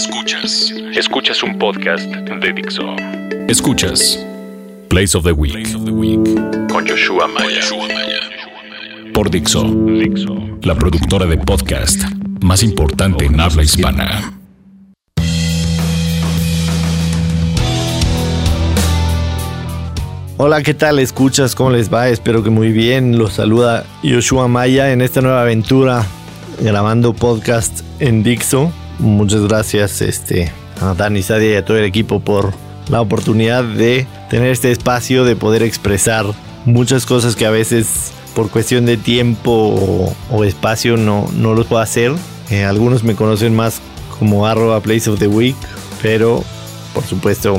Escuchas. Escuchas un podcast de Dixo. Escuchas Place of the Week. Con Joshua Maya. Por Dixo. La productora de podcast más importante en habla hispana. Hola, ¿qué tal? Escuchas, ¿cómo les va? Espero que muy bien. Los saluda Yoshua Maya en esta nueva aventura grabando podcast en Dixo. Muchas gracias este, a Dani Sadia y a todo el equipo por la oportunidad de tener este espacio, de poder expresar muchas cosas que a veces por cuestión de tiempo o, espacio no, no los puedo hacer. Eh, algunos me conocen más como arroba place of the week, pero por supuesto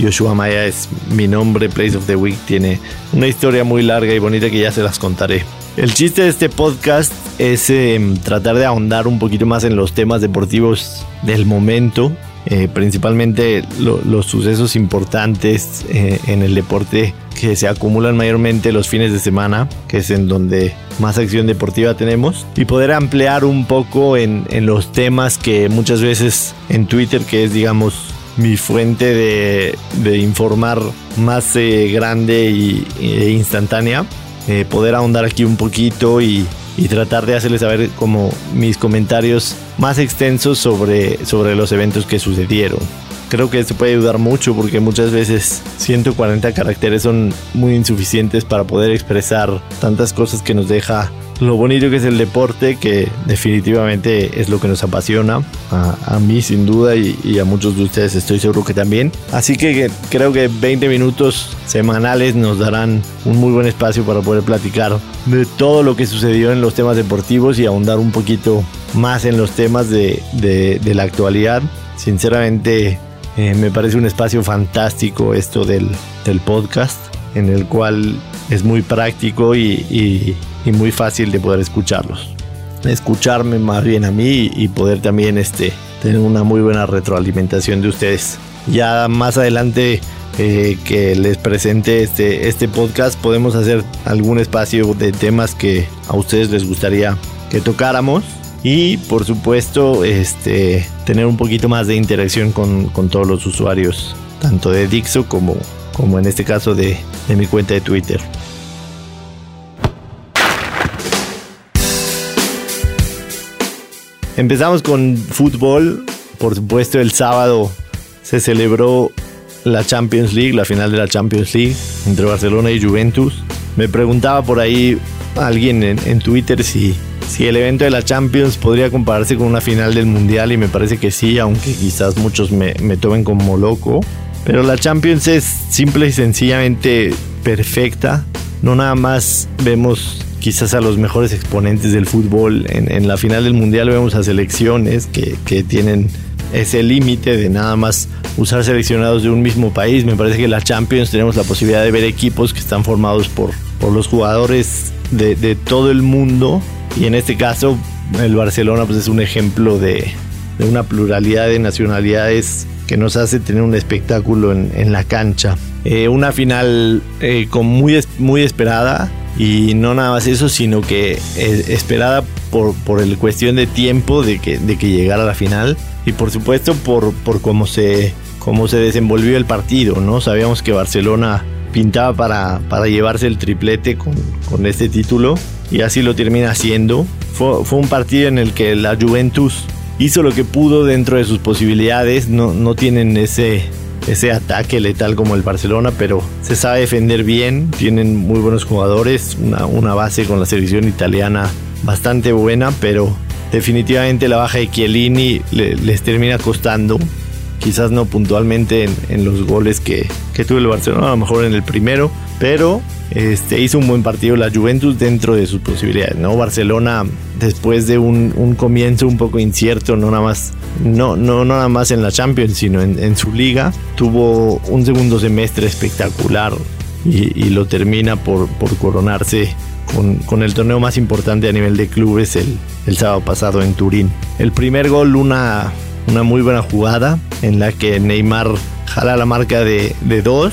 Yoshua Maya es mi nombre, Place of the Week tiene una historia muy larga y bonita que ya se las contaré. El chiste de este podcast es em, tratar de ahondar un poquito más en los temas deportivos del momento, eh, principalmente los sucesos importantes eh, en el deporte que se acumulan mayormente los fines de semana, que es en donde más acción deportiva tenemos, y poder ampliar un poco en, los temas que muchas veces en Twitter, que es digamos mi fuente de, informar más eh, grande y, e instantánea. Eh, poder ahondar aquí un poquito y, tratar de hacerles saber como mis comentarios más extensos sobre, sobre los eventos que sucedieron. Creo que esto puede ayudar mucho porque muchas veces 140 caracteres son muy insuficientes para poder expresar tantas cosas que nos deja lo bonito que es el deporte, que definitivamente es lo que nos apasiona, a, mí sin duda y, a muchos de ustedes estoy seguro que también. Así que creo que 20 minutos semanales nos darán un muy buen espacio para poder platicar de todo lo que sucedió en los temas deportivos y ahondar un poquito más en los temas de, la actualidad. Sinceramente eh, me parece un espacio fantástico esto del, podcast, en el cual es muy práctico y y muy fácil de poder escucharlos. Escucharme más bien a mí y poder también este, tener una muy buena retroalimentación de ustedes. Ya más adelante eh, que les presente este, este podcast podemos hacer algún espacio de temas que a ustedes les gustaría que tocáramos y por supuesto este, tener un poquito más de interacción con, con todos los usuarios, tanto de Dixo como, como en este caso de, de mi cuenta de Twitter. Empezamos con fútbol. Por supuesto, el sábado se celebró la Champions League, la final de la Champions League entre Barcelona y Juventus. Me preguntaba por ahí alguien en, Twitter si, si el evento de la Champions podría compararse con una final del Mundial y me parece que sí, aunque quizás muchos me, me tomen como loco. Pero la Champions es simple y sencillamente perfecta. No nada más vemos quizás a los mejores exponentes del fútbol. En, la final del Mundial vemos a selecciones que, tienen ese límite de nada más usar seleccionados de un mismo país. Me parece que en la Champions tenemos la posibilidad de ver equipos que están formados por, por los jugadores de, todo el mundo. Y en este caso, el Barcelona pues, es un ejemplo de, una pluralidad de nacionalidades que nos hace tener un espectáculo en, la cancha. Eh, una final eh, con muy, muy esperada y no nada más eso, sino que eh, esperada por, por el cuestión de tiempo de que, de que llegara a la final y por supuesto por, por cómo, se, cómo se desenvolvió el partido, ¿no? Sabíamos que Barcelona pintaba para, para llevarse el triplete con, con, este título y así lo termina haciendo. Fue, fue, un partido en el que la Juventus hizo lo que pudo dentro de sus posibilidades, no, no tienen ese ese ataque letal como el Barcelona, pero se sabe defender bien, tienen muy buenos jugadores, una, base con la selección italiana bastante buena, pero definitivamente la baja de Chiellini les termina costando. Quizás no puntualmente en, los goles que, que tuvo el Barcelona, a lo mejor en el primero, pero este, hizo un buen partido la Juventus dentro de sus posibilidades, ¿no? Barcelona, después de un, comienzo un poco incierto, no nada más, no, no, nada más en la Champions, sino en, su liga, tuvo un segundo semestre espectacular y, lo termina por, coronarse con, el torneo más importante a nivel de clubes el, sábado pasado en Turín. El primer gol, una, una muy buena jugada en la que Neymar jala la marca de dos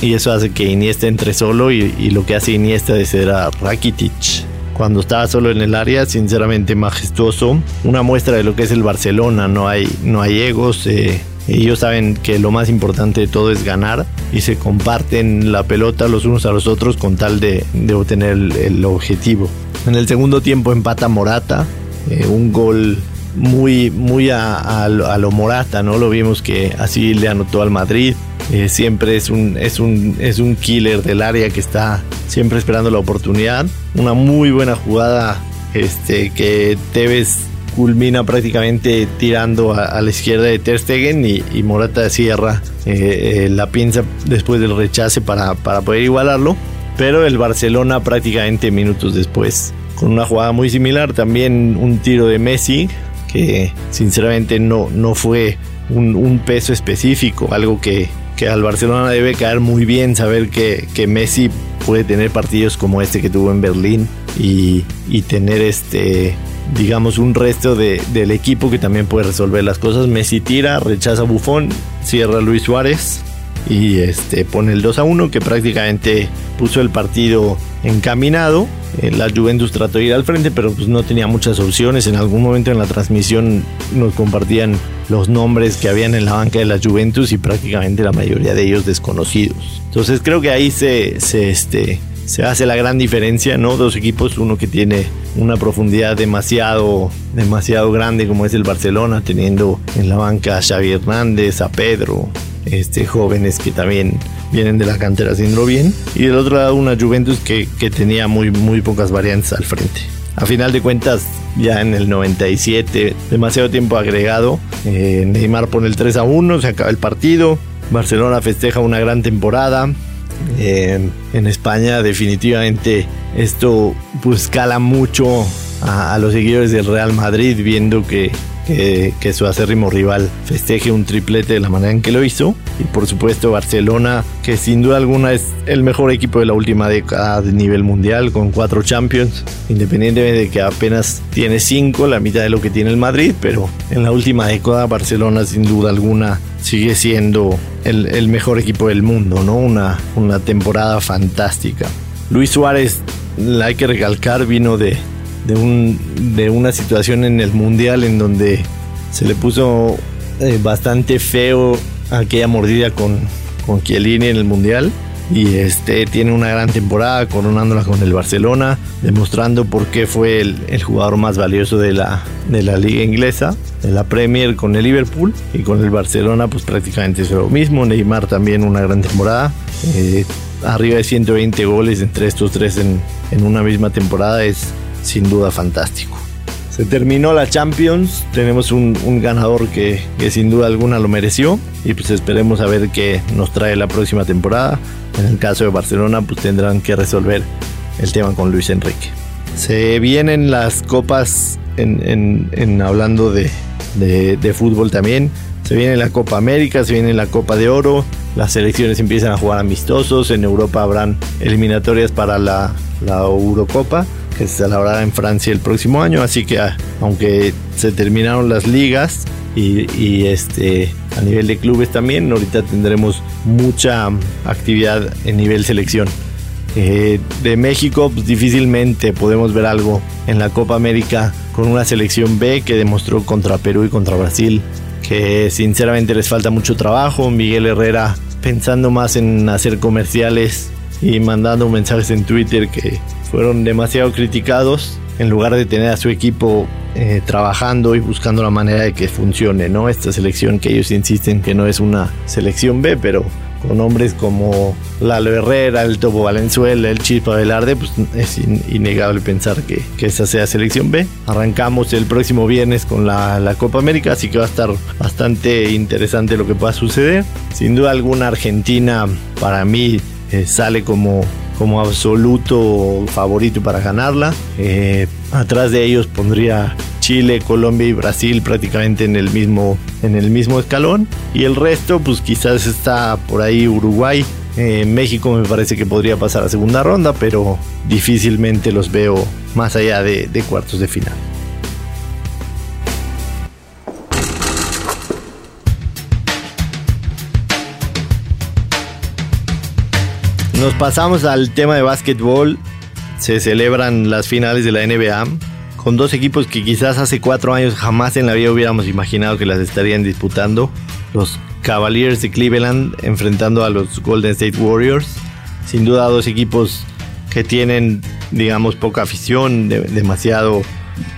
y eso hace que Iniesta entre solo y, lo que hace Iniesta es ser a Rakitic cuando estaba solo en el área, sinceramente majestuoso. Una muestra de lo que es el Barcelona, no hay, no hay egos. Eh, ellos saben que lo más importante de todo es ganar y se comparten la pelota los unos a los otros con tal de, obtener el, objetivo. En el segundo tiempo empata Morata, eh, un gol muy, muy a, lo Morata, ¿no? Lo vimos que así le anotó al Madrid. Eh, siempre es un, es, un, es un killer del área que está siempre esperando la oportunidad. Una muy buena jugada este, que Tevez culmina prácticamente tirando a, la izquierda de Ter Stegen y, Morata cierra eh, eh, la pinza después del rechace para, para poder igualarlo. Pero el Barcelona prácticamente minutos después, con una jugada muy similar, también un tiro de Messi, que sinceramente no, no fue un, peso específico, algo que, que, al Barcelona debe caer muy bien, saber que, que Messi puede tener partidos como este que tuvo en Berlín y, y tener este digamos, un resto de, del equipo que también puede resolver las cosas. Messi tira, rechaza Bufón, cierra Luis Suárez y este, pone el 2 a 1 que prácticamente puso el partido encaminado. Eh, la Juventus trató de ir al frente, pero pues no tenía muchas opciones. En algún momento en la transmisión nos compartían los nombres que habían en la banca de la Juventus y prácticamente la mayoría de ellos desconocidos. Entonces creo que ahí se, se este, se hace la gran diferencia, ¿no? Dos equipos, uno que tiene una profundidad demasiado, demasiado grande como es el Barcelona, teniendo en la banca a Xavi Hernández, a Pedro, este, jóvenes que también vienen de la cantera haciendo bien. Y del otro lado una Juventus que, que tenía muy, muy pocas variantes al frente. A final de cuentas, ya en el 97, demasiado tiempo agregado, eh, Neymar pone el 3 a 1, se acaba el partido, Barcelona festeja una gran temporada, en España definitivamente esto pues cala mucho a, los seguidores del Real Madrid viendo que, que, su acérrimo rival festeje un triplete de la manera en que lo hizo. Y por supuesto Barcelona, que sin duda alguna es el mejor equipo de la última década de nivel mundial, con cuatro Champions, independientemente de que apenas tiene cinco, la mitad de lo que tiene el Madrid, pero en la última década Barcelona sin duda alguna sigue siendo el, mejor equipo del mundo, ¿no? Una, una temporada fantástica. Luis Suárez, hay que recalcar, vino de, de, un, de una situación en el Mundial en donde se le puso eh, bastante feo aquella mordida con, con Chiellini en el Mundial. Y este tiene una gran temporada coronándola con el Barcelona, demostrando por qué fue el, jugador más valioso de la, de la liga inglesa, de la Premier con el Liverpool. Y con el Barcelona pues prácticamente es lo mismo, Neymar también una gran temporada, eh, arriba de 120 goles entre estos tres en, en una misma temporada es sin duda fantástico. Se terminó la Champions, tenemos un, ganador que, sin duda alguna lo mereció y pues esperemos a ver qué nos trae la próxima temporada. En el caso de Barcelona pues tendrán que resolver el tema con Luis Enrique. Se vienen las copas en, hablando de, de, fútbol también. Se viene la Copa América, se viene la Copa de Oro, las selecciones empiezan a jugar amistosos, en Europa habrán eliminatorias para la, la Eurocopa que se celebrará en Francia el próximo año. Así que ah, aunque se terminaron las ligas y, este a nivel de clubes también, ahorita tendremos mucha actividad en nivel selección. Eh, de México pues, difícilmente podemos ver algo en la Copa América con una selección B que demostró contra Perú y contra Brasil que sinceramente les falta mucho trabajo. Miguel Herrera pensando más en hacer comerciales y mandando mensajes en Twitter que fueron demasiado criticados en lugar de tener a su equipo eh, trabajando y buscando la manera de que funcione, ¿no? Esta selección que ellos insisten que no es una selección B, pero con hombres como Lalo Herrera, el Topo Valenzuela, el Chispa Velarde, pues es innegable pensar que, que esa sea selección B. Arrancamos el próximo viernes con la, la, Copa América, así que va a estar bastante interesante lo que pueda suceder. Sin duda alguna Argentina para mí eh, sale como como absoluto favorito para ganarla. Eh, atrás de ellos pondría Chile, Colombia y Brasil prácticamente en el mismo en el mismo escalón y el resto pues quizás está por ahí Uruguay. Eh, México me parece que podría pasar a segunda ronda, pero difícilmente los veo más allá de cuartos de final. Nos pasamos al tema de básquetbol se celebran las finales de la NBA con dos equipos que quizás hace cuatro años jamás en la vida hubiéramos imaginado que las estarían disputando. Los Cavaliers de Cleveland enfrentando a los Golden State Warriors. Sin duda dos equipos que tienen, digamos, poca afición, demasiado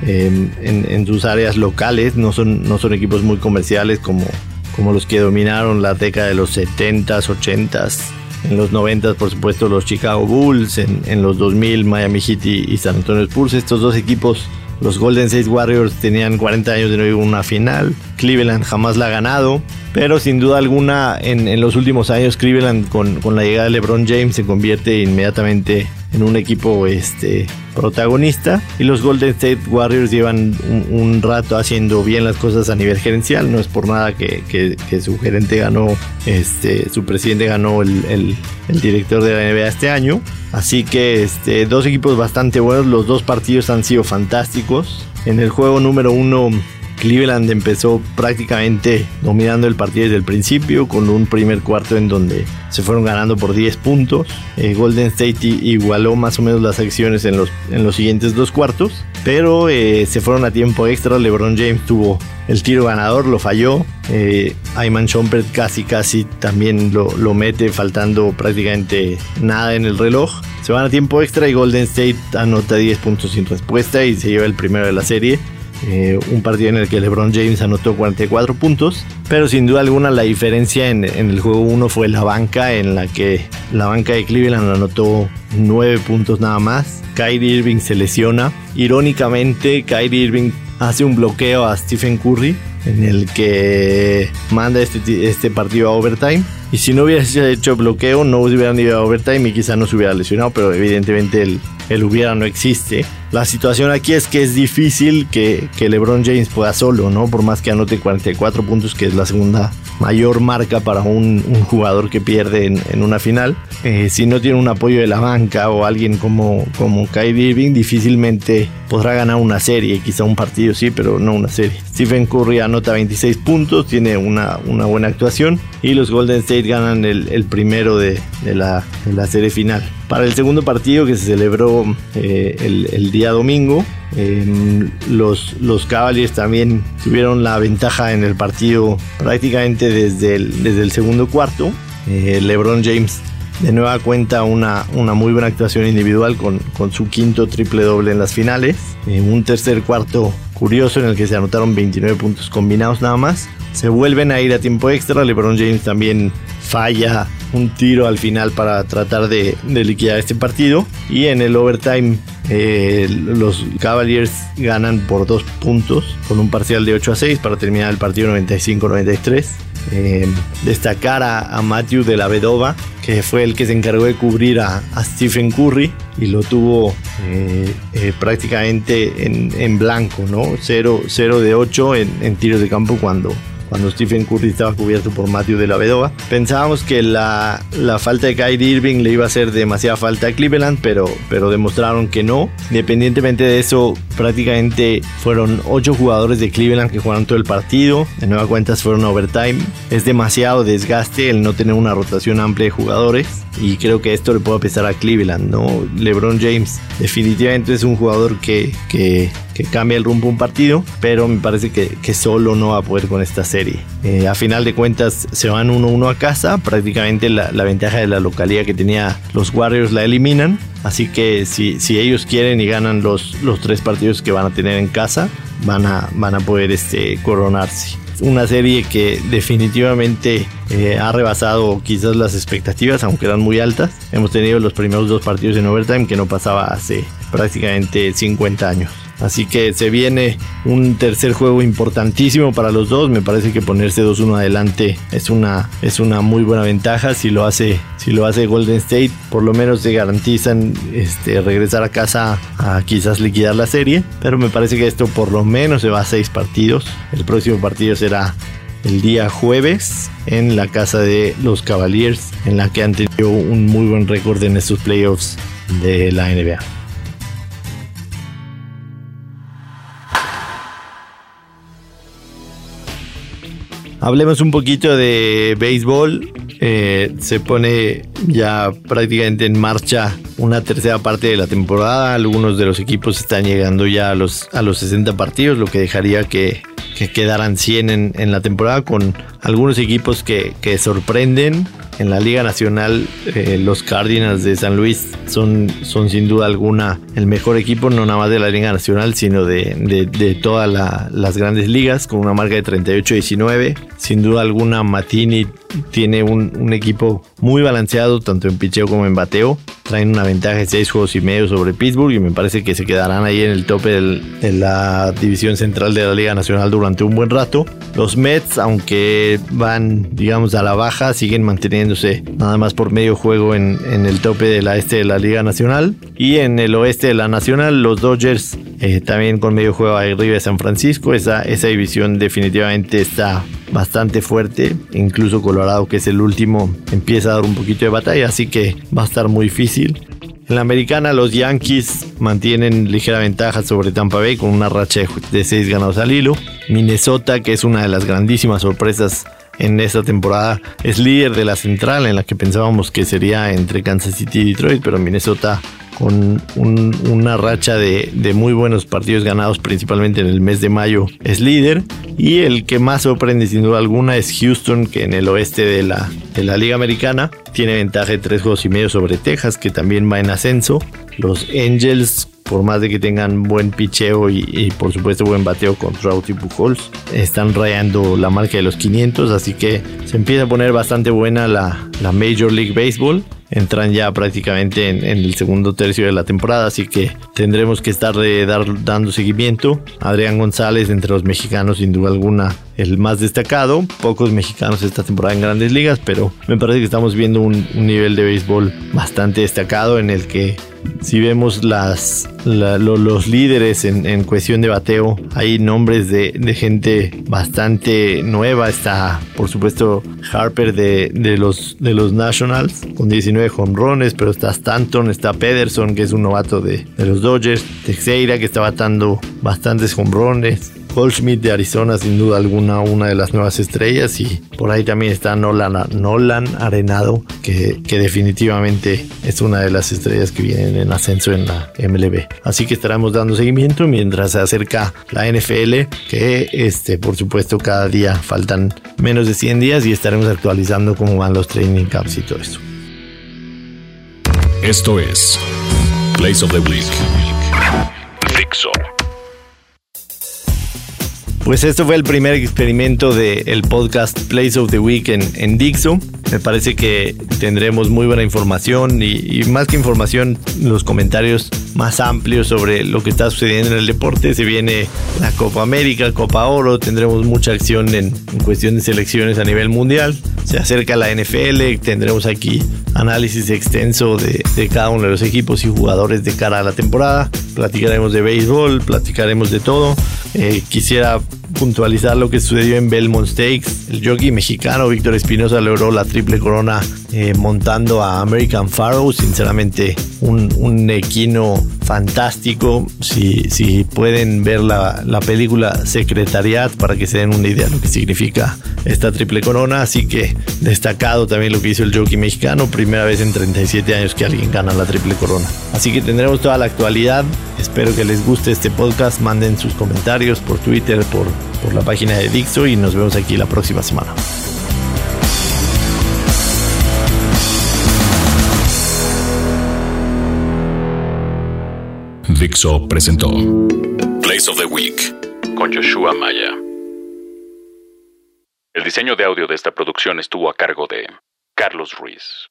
em, en, sus áreas locales. No son, no son equipos muy comerciales como, como los que dominaron la década de los 70s, 80s. En los 90 por supuesto los Chicago Bulls, en, en los 2000 Miami Heat y, San Antonio Spurs. Estos dos equipos los Golden State Warriors tenían 40 años de no ir a una final. Cleveland jamás la ha ganado. Pero sin duda alguna, en, los últimos años, Cleveland con, con, la llegada de LeBron James se convierte inmediatamente en un equipo este, protagonista. Y los Golden State Warriors llevan un, rato haciendo bien las cosas a nivel gerencial. No es por nada que, que, su gerente ganó, este, su presidente ganó el, el, el, director de la NBA este año. Así que este, dos equipos bastante buenos. Los dos partidos han sido fantásticos. En el juego número uno Cleveland empezó prácticamente dominando el partido desde el principio, con un primer cuarto en donde se fueron ganando por 10 puntos. Eh, Golden State igualó más o menos las acciones en los, en los siguientes dos cuartos, pero eh, se fueron a tiempo extra. LeBron James tuvo el tiro ganador, lo falló. Eh, Ayman Shumpert casi casi también lo, lo mete, faltando prácticamente nada en el reloj. Se van a tiempo extra y Golden State anota 10 puntos sin respuesta y se lleva el primero de la serie. Eh, un partido en el que LeBron James anotó 44 puntos, pero sin duda alguna la diferencia en, el juego 1 fue la banca, en la que la banca de Cleveland anotó 9 puntos nada más. Kyrie Irving se lesiona. Irónicamente, Kyrie Irving hace un bloqueo a Stephen Curry en el que manda este, este partido a overtime. Y si no hubiese hecho bloqueo, no hubieran ido a overtime y quizá no se hubiera lesionado, pero evidentemente el, el hubiera no existe. La situación aquí es que es difícil que, que, LeBron James pueda solo, ¿no? Por más que anote 44 puntos, que es la segunda mayor marca para un, jugador que pierde en, una final. Eh, si no tiene un apoyo de la banca o alguien como, como Kyrie Irving, difícilmente podrá ganar una serie. Quizá un partido sí, pero no una serie. Stephen Curry anota 26 puntos, tiene una, una buena actuación y los Golden State ganan el, primero de, la, de la serie final. Para el segundo partido que se celebró eh, el, día domingo, em, los, los Cavaliers también tuvieron la ventaja en el partido prácticamente desde el, desde el segundo cuarto. Eh, LeBron James de nueva cuenta una, una muy buena actuación individual con, con su quinto triple doble en las finales. En un tercer cuarto curioso en el que se anotaron 29 puntos combinados nada más. Se vuelven a ir a tiempo extra. LeBron James también falla un tiro al final para tratar de, liquidar este partido. Y en el overtime eh, los Cavaliers ganan por dos puntos con un parcial de 8 a 6 para terminar el partido 95-93. Eh, destacar a, Matthew de la Vedova, que fue el que se encargó de cubrir a, Stephen Curry y lo tuvo eh, prácticamente en, blanco, ¿no? 0, de 8 en, en tiros de campo cuando cuando Stephen Curry estaba cubierto por Matthew de la Vedova. Pensábamos que la, la falta de Kyrie Irving le iba a hacer demasiada falta a Cleveland, pero, pero demostraron que no. Independientemente de eso, prácticamente fueron 8 jugadores de Cleveland que jugaron todo el partido. De nueva cuentas fueron overtime. Es demasiado desgaste el no tener una rotación amplia de jugadores. Y creo que esto le puede pesar a Cleveland, ¿no? LeBron James definitivamente es un jugador que, que, cambia el rumbo un partido, pero me parece que, que solo no va a poder con esta serie. Eh, a final de cuentas se van 1-1 a casa, prácticamente la, la, ventaja de la localidad que tenía los Warriors la eliminan, así que si, si ellos quieren y ganan los, los tres partidos que van a tener en casa, van a, van a poder este, coronarse una serie que definitivamente eh, ha rebasado quizás las expectativas, aunque eran muy altas. Hemos tenido los primeros dos partidos en overtime que no pasaba hace prácticamente 50 años. Así que se viene un tercer juego importantísimo para los dos. Me parece que ponerse 2-1 adelante es una, es una muy buena ventaja. Si lo hace, si lo hace Golden State, por lo menos se garantizan este, regresar a casa a quizás liquidar la serie. Pero me parece que esto por lo menos se va a seis partidos. El próximo partido será el día jueves en la casa de los Cavaliers, en la que han tenido un muy buen récord en estos playoffs de la NBA. Hablemos un poquito de béisbol. Eh, se pone ya prácticamente en marcha una tercera parte de la temporada. Algunos de los equipos están llegando ya a los, a los 60 partidos, lo que dejaría que, quedaran 100 en, en, la temporada con algunos equipos que, que sorprenden en la Liga Nacional, eh, los Cardinals de San Luis son, son sin duda alguna el mejor equipo, no nada más de la Liga Nacional, sino de, de, todas las grandes ligas, con una marca de 38-19. Sin duda alguna, Matini tiene un, equipo muy balanceado, tanto en picheo como en bateo. Traen una ventaja de 6 juegos y medio sobre Pittsburgh y me parece que se quedarán ahí en el tope de la división central de la Liga Nacional durante un buen rato. Los Mets, aunque van, digamos, a la baja, siguen nada más por medio juego en, el tope de la este de la Liga Nacional. Y en el oeste de la Nacional, los Dodgers eh, también con medio juego arriba de San Francisco. Esa, esa división definitivamente está bastante fuerte. Incluso Colorado, que es el último, empieza a dar un poquito de batalla, así que va a estar muy difícil. En la americana, los Yankees mantienen ligera ventaja sobre Tampa Bay con una racha de 6 ganados al hilo. Minnesota, que es una de las grandísimas sorpresas en esta temporada, es líder de la central en la que pensábamos que sería entre Kansas City y Detroit, pero Minnesota con una racha de, muy buenos partidos ganados, principalmente en el mes de mayo, es líder. Y el que más sorprende sin duda alguna es Houston, que en el oeste de la, de la Liga Americana tiene ventaja de tres juegos y medio sobre Texas, que también va en ascenso. Los Angels por más de que tengan buen picheo y, por supuesto buen bateo con Trout y están rayando la marca de los 500, así que se empieza a poner bastante buena la, Major League Baseball entran ya prácticamente en, el segundo tercio de la temporada, así que tendremos que estar dar, dando seguimiento. Adrián González, entre los mexicanos, sin duda alguna, el más destacado. Pocos mexicanos esta temporada en grandes ligas, pero me parece que estamos viendo un, nivel de béisbol bastante destacado en el que si vemos los líderes en, cuestión de bateo, hay nombres de, gente bastante nueva. Está, por supuesto, Harper de, los, Nationals con 19 jonrones, pero está Stanton, está Pederson, que es un novato de, los Dodgers, Texeira, que está batando bastantes jonrones. Goldschmidt de Arizona, sin duda alguna, una de las nuevas estrellas. Y por ahí también está Nolan, Nolan Arenado, que, definitivamente es una de las estrellas que vienen en ascenso en la MLB. Así que estaremos dando seguimiento mientras se acerca la NFL, que este, por supuesto cada día faltan menos de 100 días y estaremos actualizando cómo van los training camps y todo eso. Esto es Place of the Week. Dixo. Pues esto fue el primer experimento del podcast Place of the Week en, en Dixo. Me parece que tendremos muy buena información y, más que información, los comentarios más amplios sobre lo que está sucediendo en el deporte. Se viene la Copa América, Copa Oro, tendremos mucha acción en, cuestión de selecciones a nivel mundial. Se acerca la NFL, tendremos aquí análisis extenso de, cada uno de los equipos y jugadores de cara a la temporada. Platicaremos de béisbol, platicaremos de todo. Eh, quisiera puntualizar lo que sucedió en Belmont Stakes. El jockey mexicano Víctor Espinosa logró la triple corona eh, montando a American Pharaoh. Sinceramente, un, equino fantástico. Si, si pueden ver la, la, película Secretariat para que se den una idea de lo que significa esta triple corona. Así que destacado también lo que hizo el jockey mexicano. Primera vez en 37 años que alguien gana la triple corona. Así que tendremos toda la actualidad. Espero que les guste este podcast. Manden sus comentarios por Twitter, por por la página de Dixo y nos vemos aquí la próxima semana. Dixo presentó Place of the Week con Joshua Maya. El diseño de audio de esta producción estuvo a cargo de Carlos Ruiz.